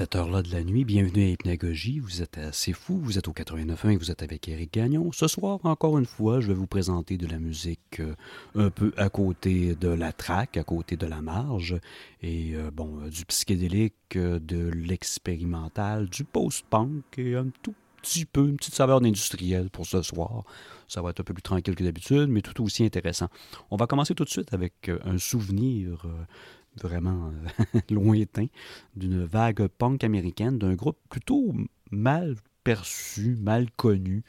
cette heure-là de la nuit, bienvenue à Hypnagogie. Vous êtes assez fou, vous êtes au 89.1 et vous êtes avec Eric Gagnon. Ce soir, encore une fois, je vais vous présenter de la musique euh, un peu à côté de la traque, à côté de la marge, et euh, bon, euh, du psychédélique, de l'expérimental, du post-punk et un tout petit peu, une petite saveur d'industriel pour ce soir. Ça va être un peu plus tranquille que d'habitude, mais tout aussi intéressant. On va commencer tout de suite avec un souvenir vraiment euh, lointain d'une vague punk américaine, d'un groupe plutôt mal perçu, mal connu,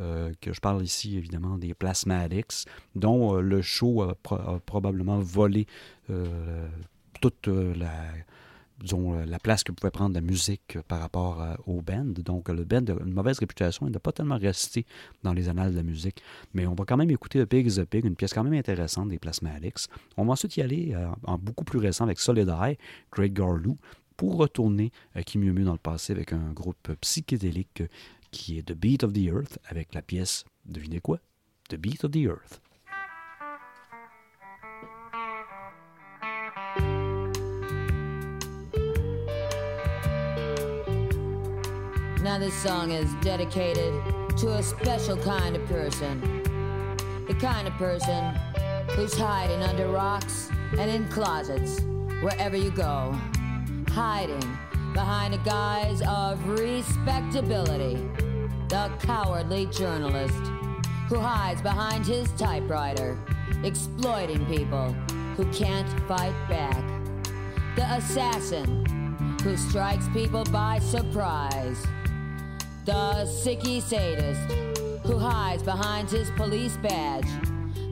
euh, que je parle ici évidemment des Plasmatics, dont euh, le show a, probablement volé toute la disons, euh, la place que pouvait prendre la musique euh, par rapport euh, au band. Donc, le band a une mauvaise réputation, il n'a pas tellement resté dans les annales de la musique. Mais on va quand même écouter The Pig is the Pig, une pièce quand même intéressante des placements Alex. On va ensuite y aller en beaucoup plus récent avec Solid Eye, Greg Garlou, pour retourner à qui mieux mieux dans le passé avec un groupe psychédélique qui est The Beat of the Earth avec la pièce, devinez quoi? The Beat of the Earth. Now this song is dedicated to a special kind of person. The kind of person who's hiding under rocks and in closets wherever you go. Hiding behind the guise of respectability. The cowardly journalist who hides behind his typewriter, exploiting people who can't fight back. The assassin who strikes people by surprise the sicky sadist who hides behind his police badge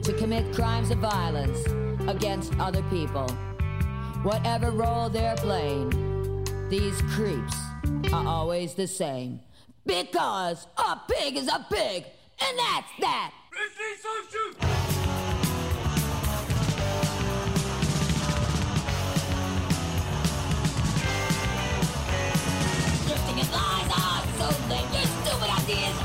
to commit crimes of violence against other people. Whatever role they're playing, these creeps are always the same. Because a pig is a pig, and that's that. Drifting at large so lame. you stupid ideas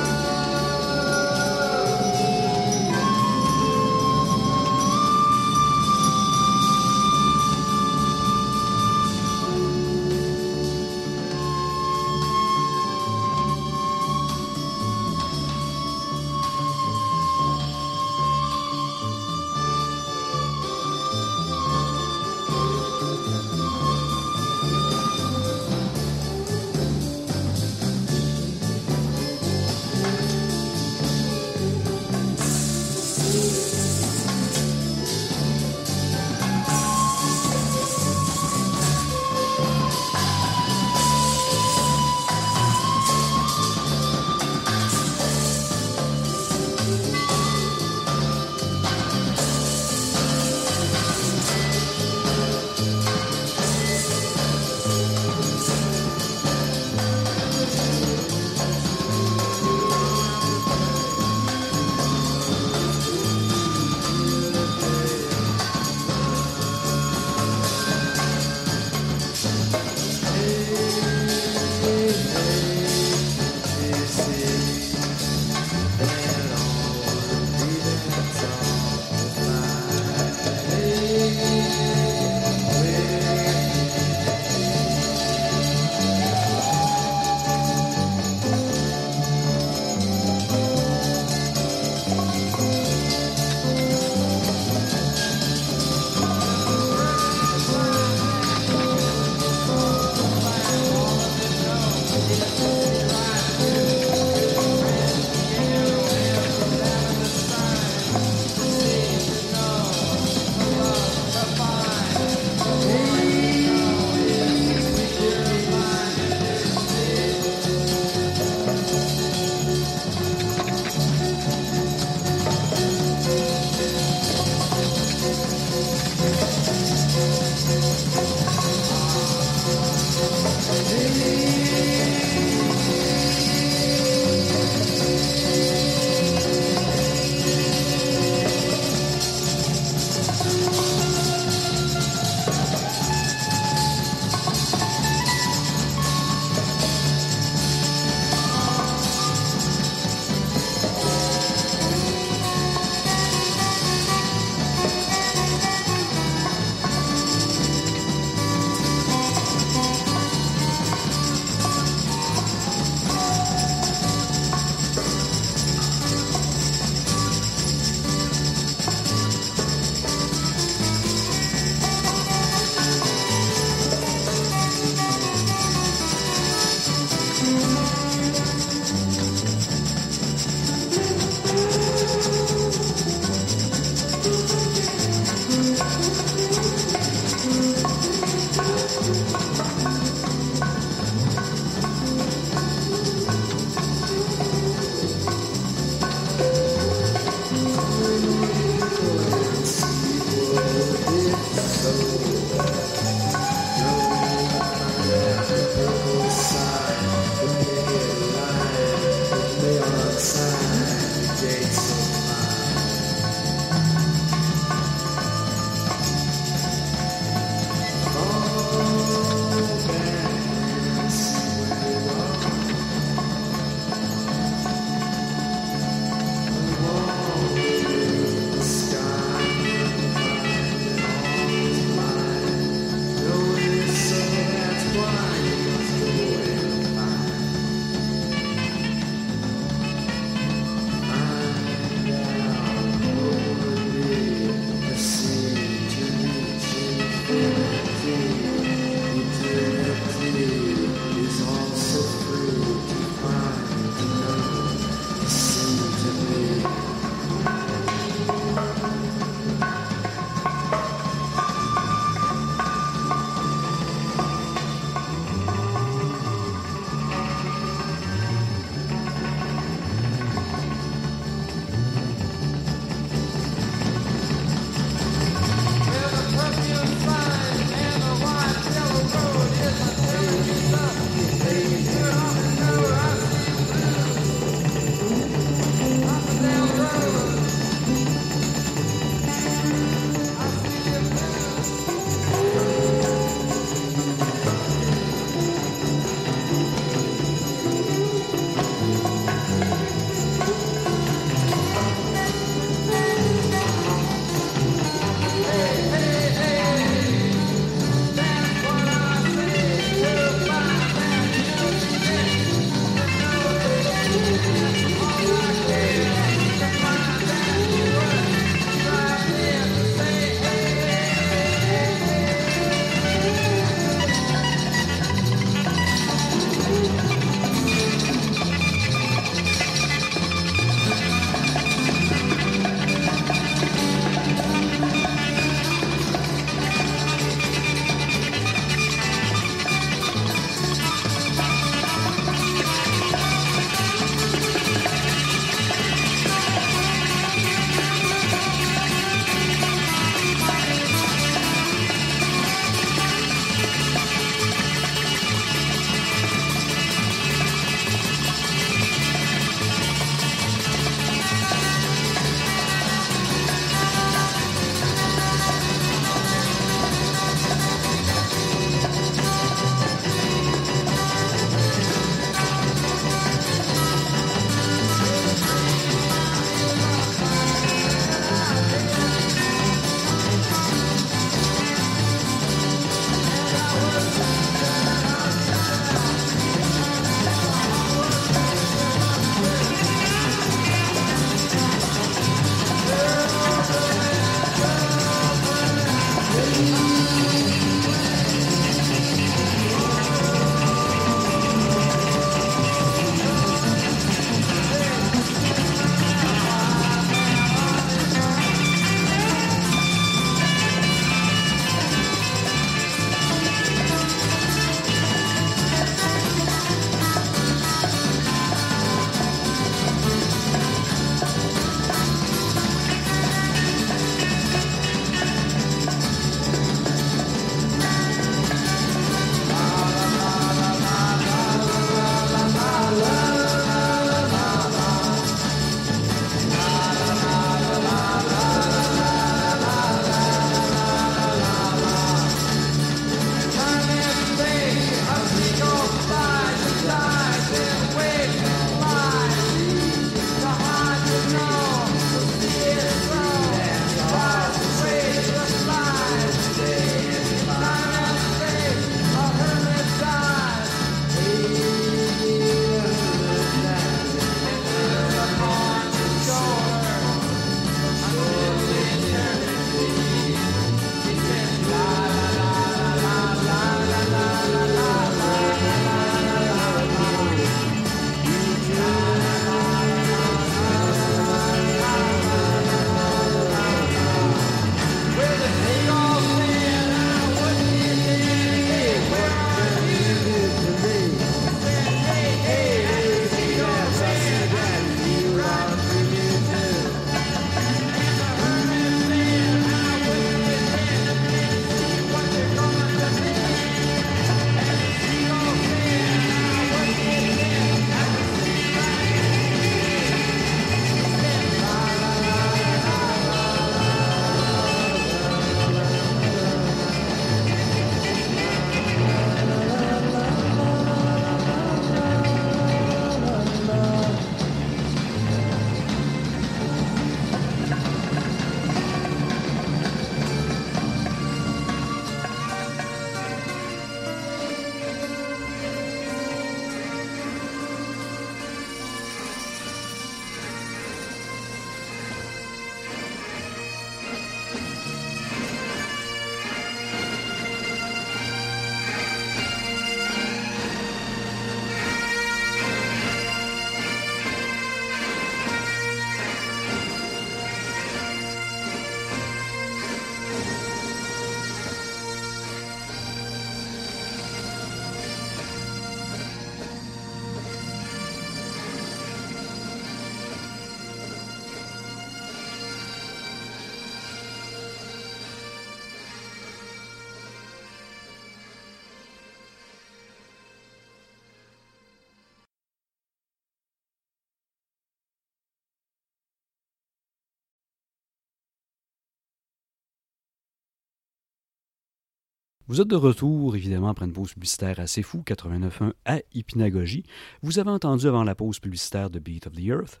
Vous êtes de retour, évidemment, après une pause publicitaire assez fou, 89.1 à Hypnagogie. Vous avez entendu avant la pause publicitaire de Beat of the Earth,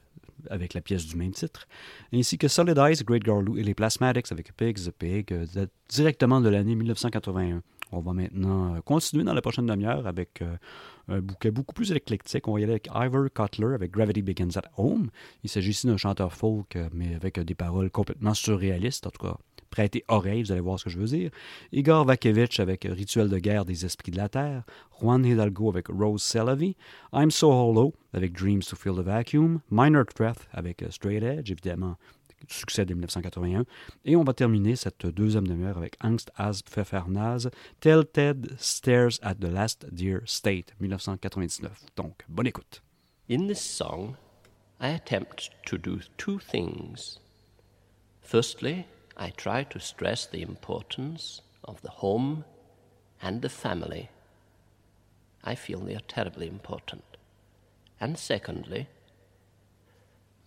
avec la pièce du même titre, ainsi que Solid Eyes, Great Garlou et les Plasmatics avec Pigs the Pig, euh, directement de l'année 1981. On va maintenant euh, continuer dans la prochaine demi-heure avec euh, un bouquet beaucoup plus éclectique. On va y aller avec Ivor Cutler avec Gravity Begins at Home. Il s'agit ici d'un chanteur folk, mais avec des paroles complètement surréalistes, en tout cas Prêtez oreille, vous allez voir ce que je veux dire. Igor Vakevitch avec Rituel de guerre des esprits de la Terre. Juan Hidalgo avec Rose Salavy. I'm So Hollow avec Dreams to Fill the Vacuum. Minor Threat avec euh, Straight Edge, évidemment, succès de 1981. Et on va terminer cette deuxième demi-heure avec Angst as Pfeffernas, Tell Ted Stares at the Last Dear State, 1999. Donc, bonne écoute. In this song, I attempt to do two things. Firstly, I try to stress the importance of the home and the family. I feel they are terribly important. And secondly,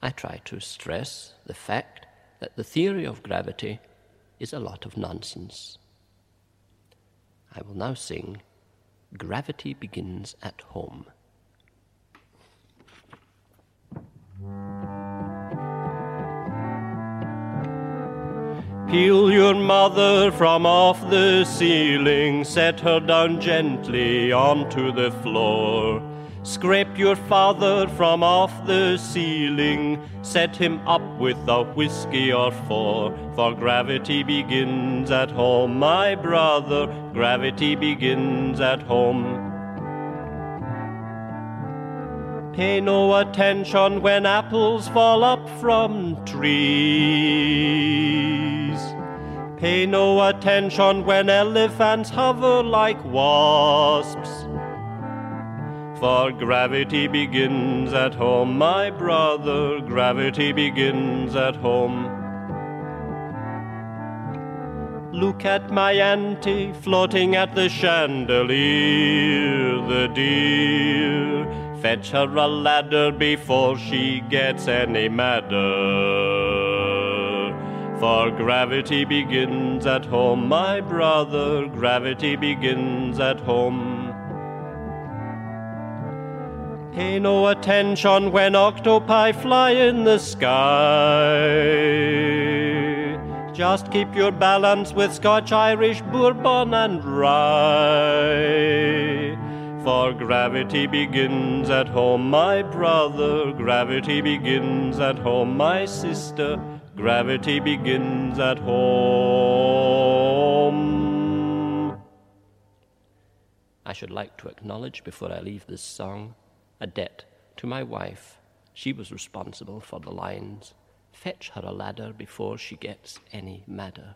I try to stress the fact that the theory of gravity is a lot of nonsense. I will now sing Gravity Begins at Home. Peel your mother from off the ceiling, set her down gently onto the floor. Scrape your father from off the ceiling, set him up with a whiskey or four. For gravity begins at home, my brother, gravity begins at home. Pay no attention when apples fall up from trees. Pay no attention when elephants hover like wasps. For gravity begins at home, my brother, gravity begins at home. Look at my auntie floating at the chandelier, the dear Fetch her a ladder before she gets any madder. For gravity begins at home, my brother, gravity begins at home. Pay no attention when octopi fly in the sky. Just keep your balance with Scotch, Irish, Bourbon, and Rye for gravity begins at home, my brother. Gravity begins at home, my sister. Gravity begins at home. I should like to acknowledge before I leave this song a debt to my wife. She was responsible for the lines Fetch her a ladder before she gets any madder.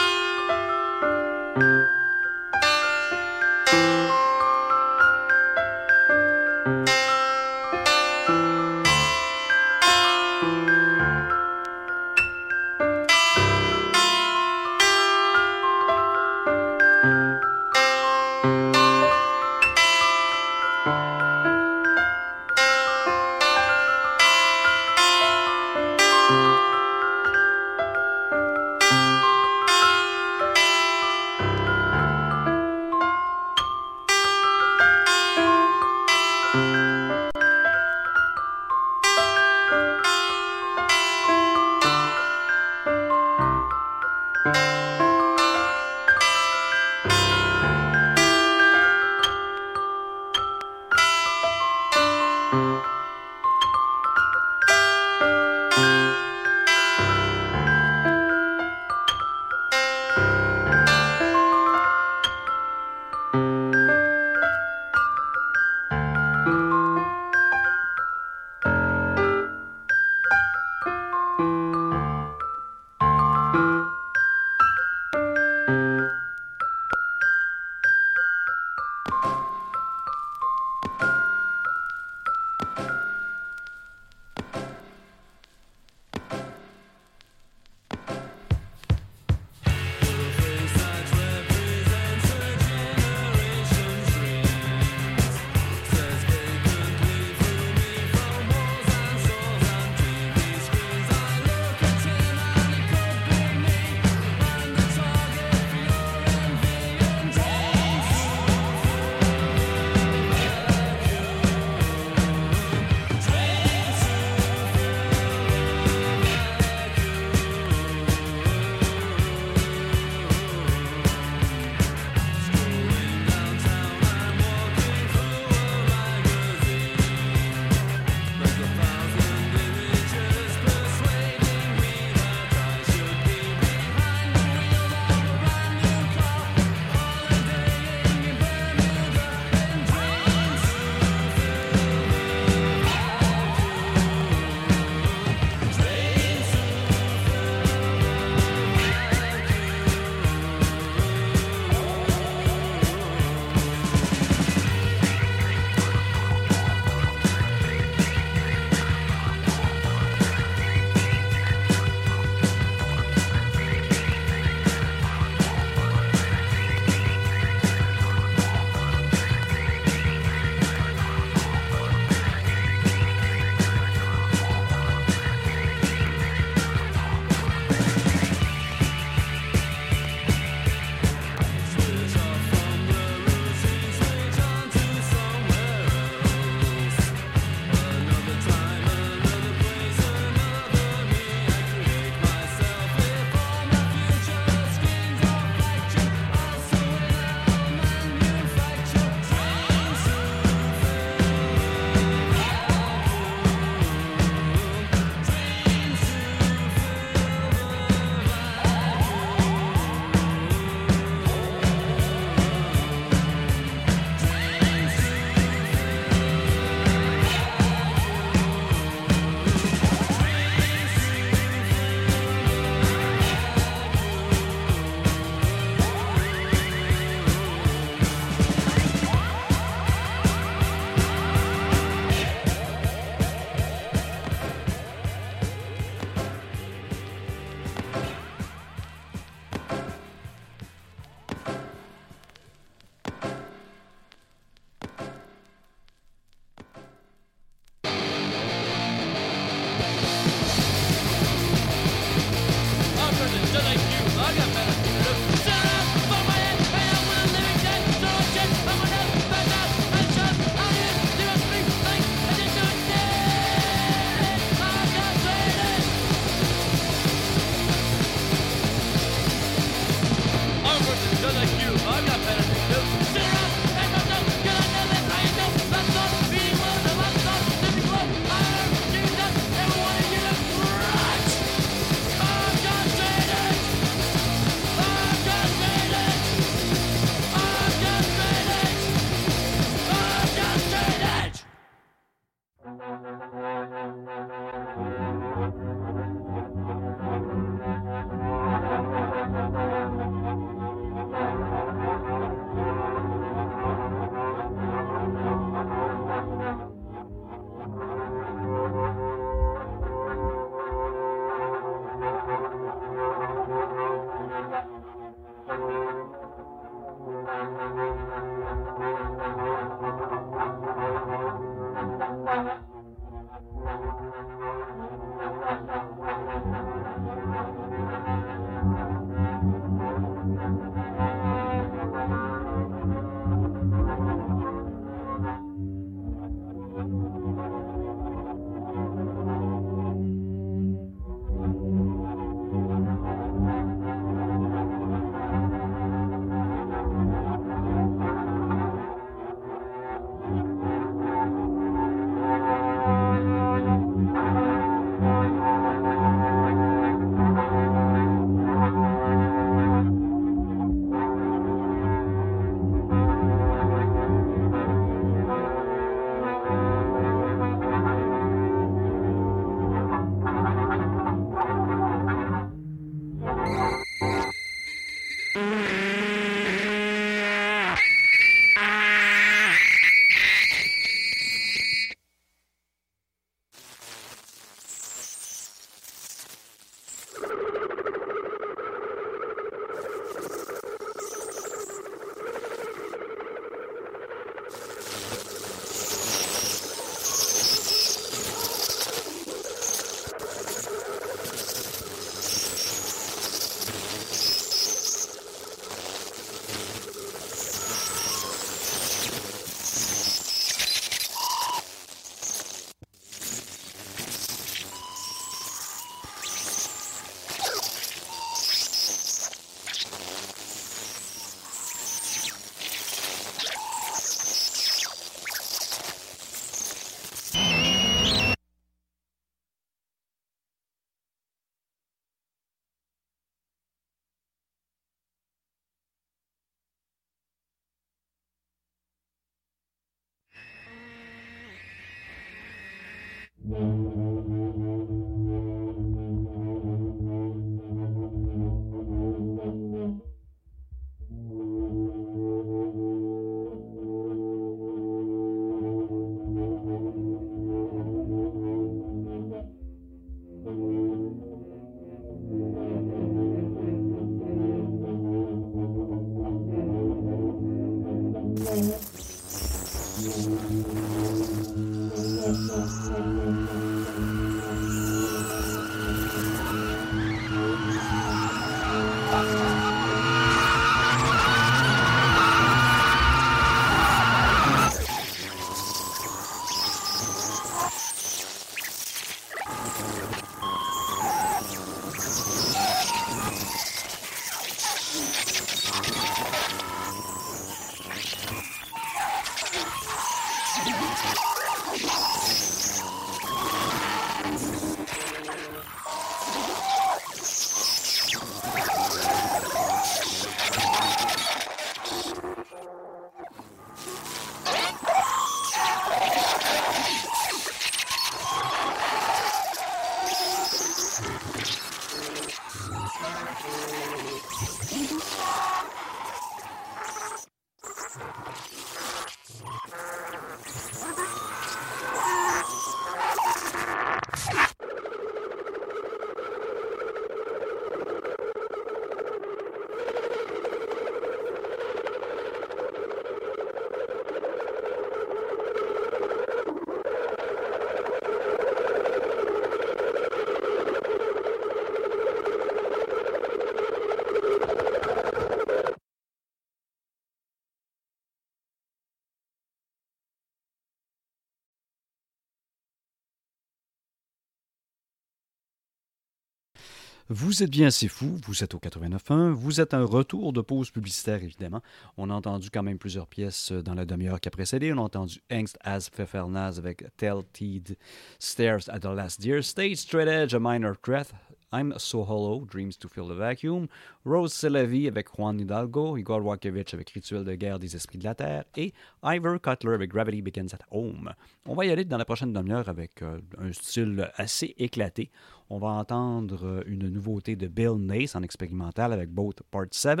Vous êtes bien assez fou, vous êtes au 89.1, vous êtes un retour de pause publicitaire évidemment. On a entendu quand même plusieurs pièces euh, dans la demi-heure qui a précédé. On a entendu Angst as Pfeffernas » avec Tell Teed Stairs at the Last Dear Stage, Straight Edge, A Minor Threat, I'm So Hollow, Dreams to Fill the Vacuum, Rose Celevi avec Juan Hidalgo, Igor Wakiewicz avec Rituel de guerre des esprits de la Terre et Ivor Cutler avec Gravity Begins at Home. On va y aller dans la prochaine demi-heure avec euh, un style assez éclaté. On va entendre euh, une nouveauté de Bill Nace en expérimental avec Both Part 7,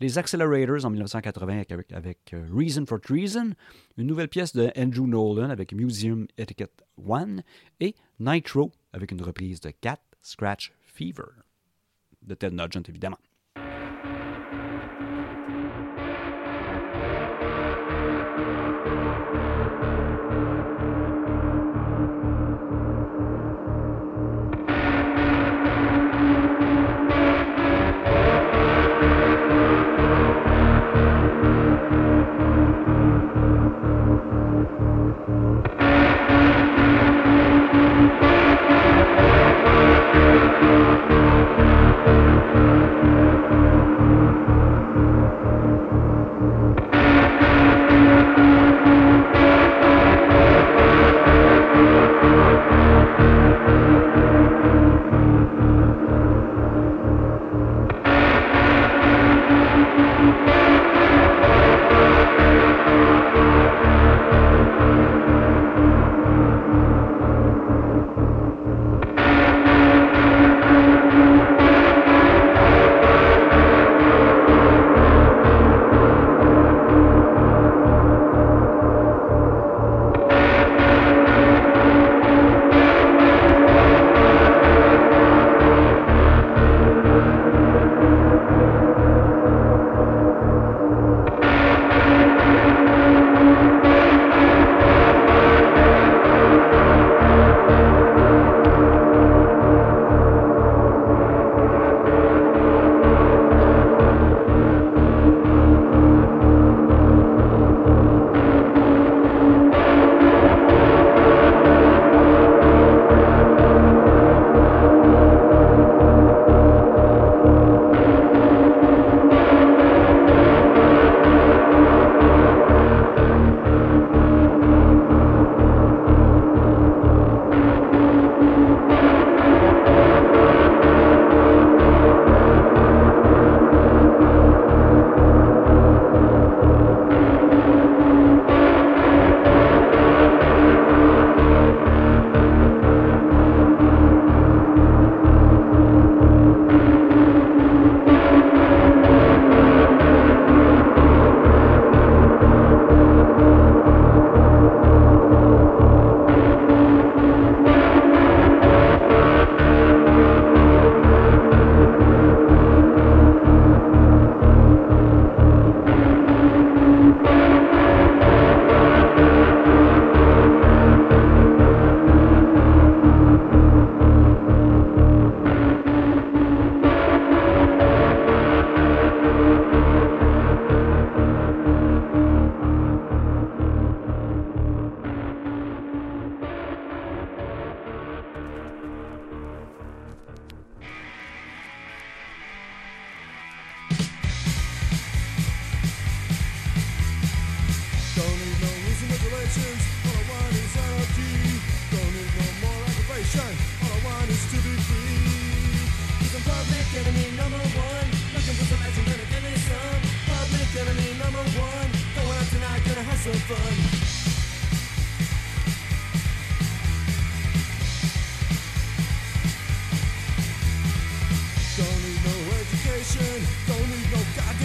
les Accelerators en 1980 avec, euh, Reason for Treason, une nouvelle pièce de Andrew Nolan avec Museum Etiquette 1 et Nitro avec une reprise de Cat Scratch de Ted Nugent, évidemment.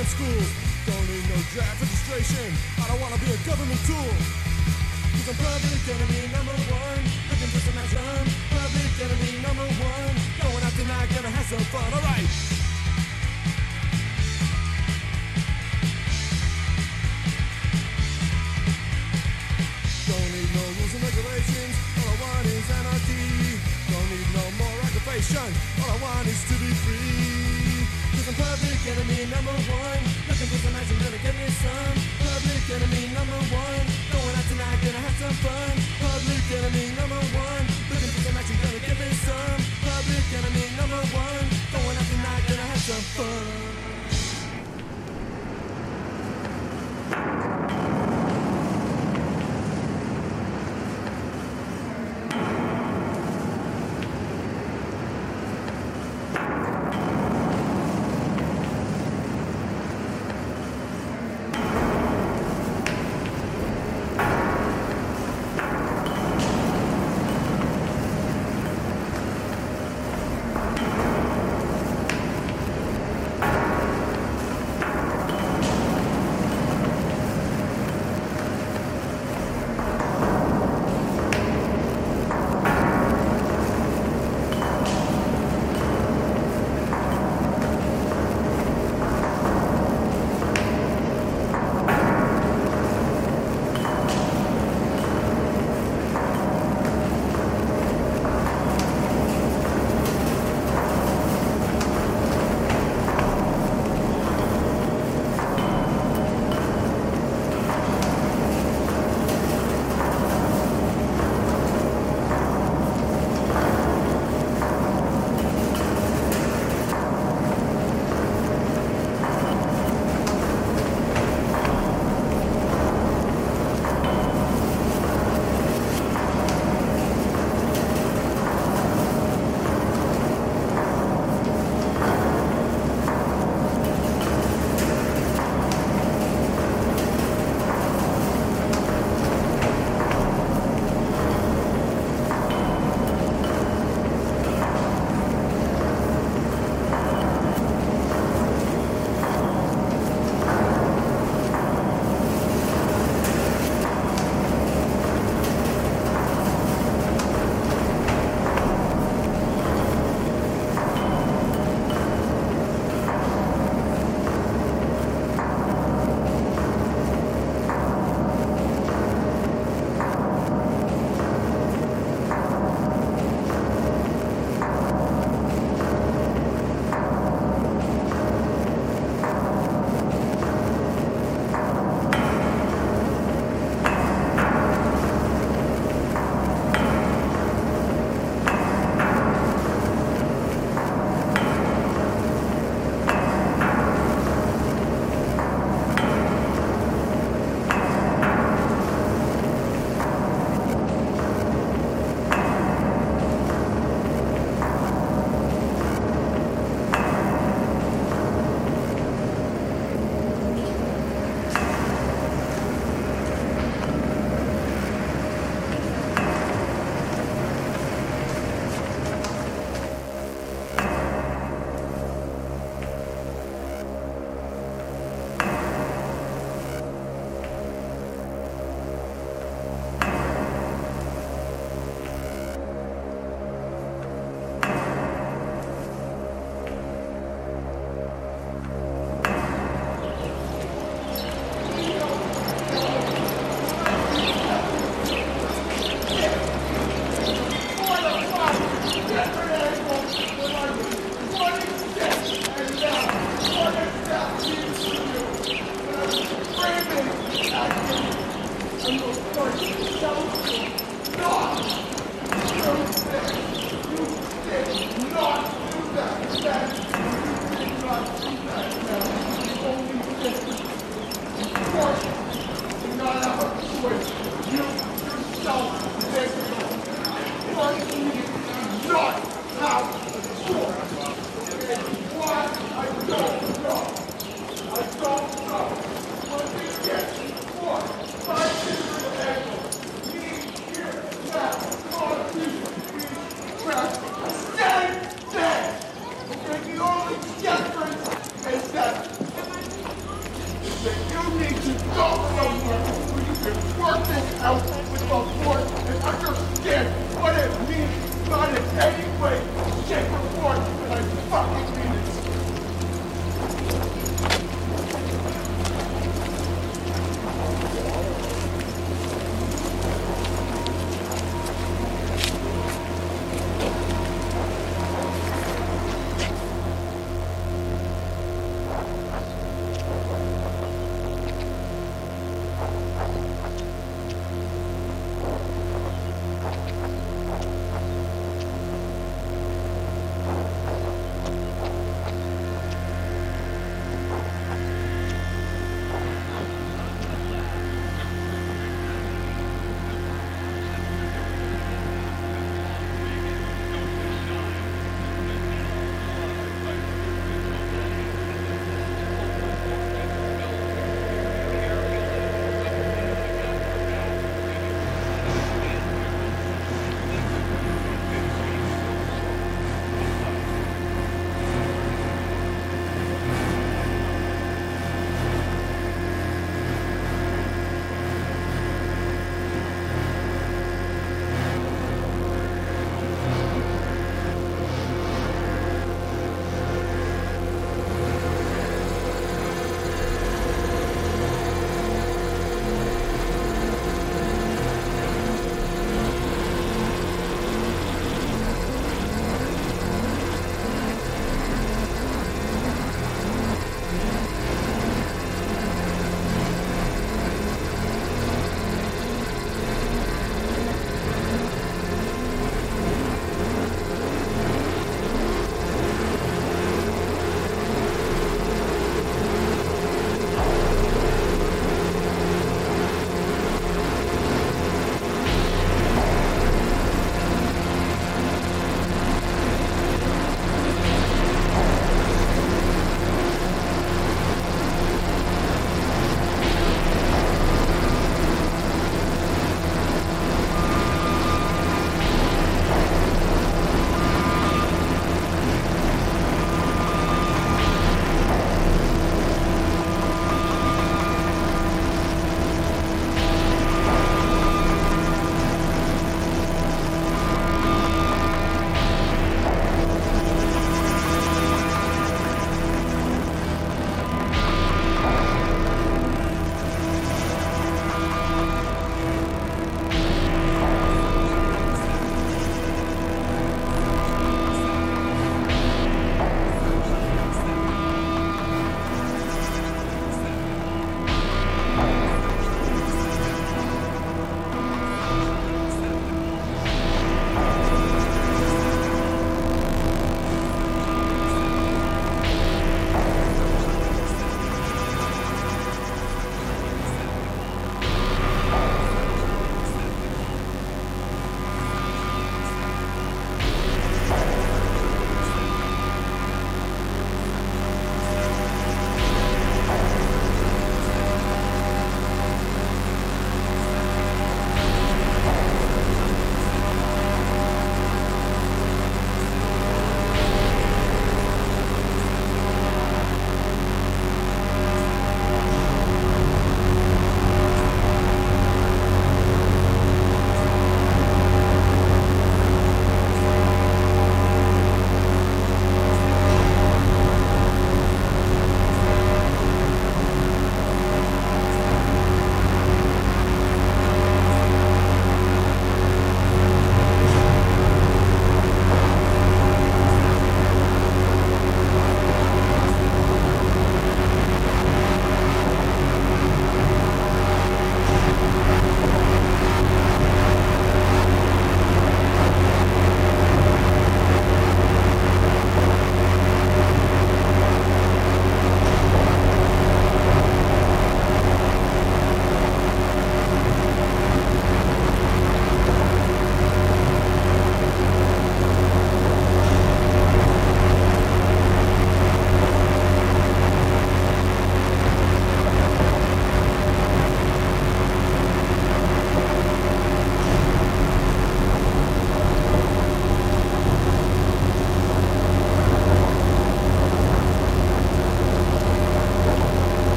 and schools. Don't need no draft registration. I don't wanna be a government tool. Cause I'm public enemy number one. Looking for some action. Public enemy number one. Going out tonight, gonna have some fun. Alright. Don't need no rules and regulations. All I want is anarchy. Don't need no more occupation. All I want is to be free cause I'm public enemy number one. Looking for some action, gonna give me some. Public enemy number one. Going out tonight, gonna have some fun. Public enemy number one. Looking for some action, gonna give me some. Public enemy number one. Going out tonight, gonna have some fun.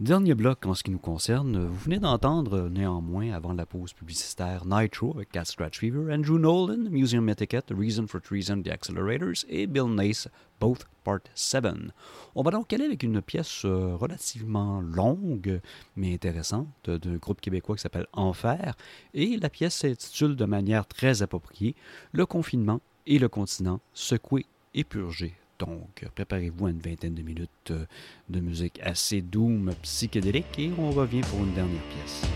Dernier bloc en ce qui nous concerne, vous venez d'entendre euh, néanmoins avant la pause publicitaire Nitro avec Cat Scratch Fever, Andrew Nolan, Museum Etiquette, Reason for Treason, The Accelerators et Bill Nace, Both Part 7. On va donc aller avec une pièce euh, relativement longue mais intéressante d'un groupe québécois qui s'appelle Enfer et la pièce s'intitule de manière très appropriée Le confinement et le continent secoué et purgé donc, préparez-vous à une vingtaine de minutes euh, de musique assez doom, psychédélique, et on revient pour une dernière pièce.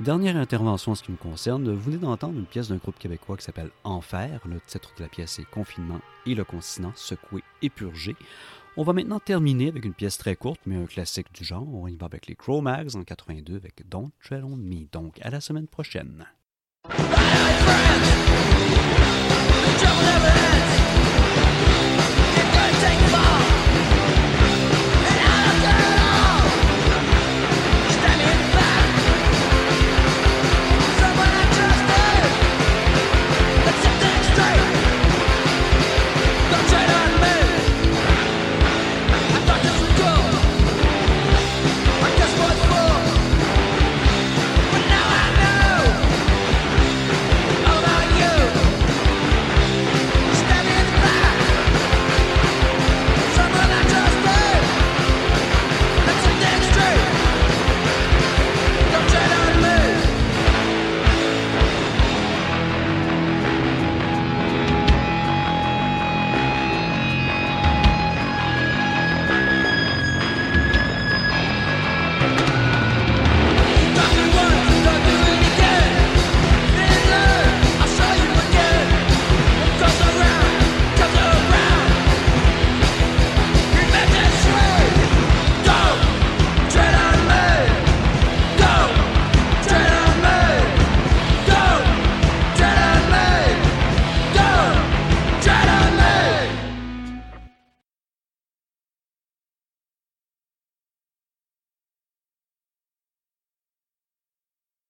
Dernière intervention en ce qui me concerne, vous venez d'entendre une pièce d'un groupe québécois qui s'appelle Enfer. Le titre de la pièce est Confinement et le continent secoué et purgé. On va maintenant terminer avec une pièce très courte, mais un classique du genre. On y va avec les Cro-Mags en 82 avec Don't Tread on Me. Donc, à la semaine prochaine.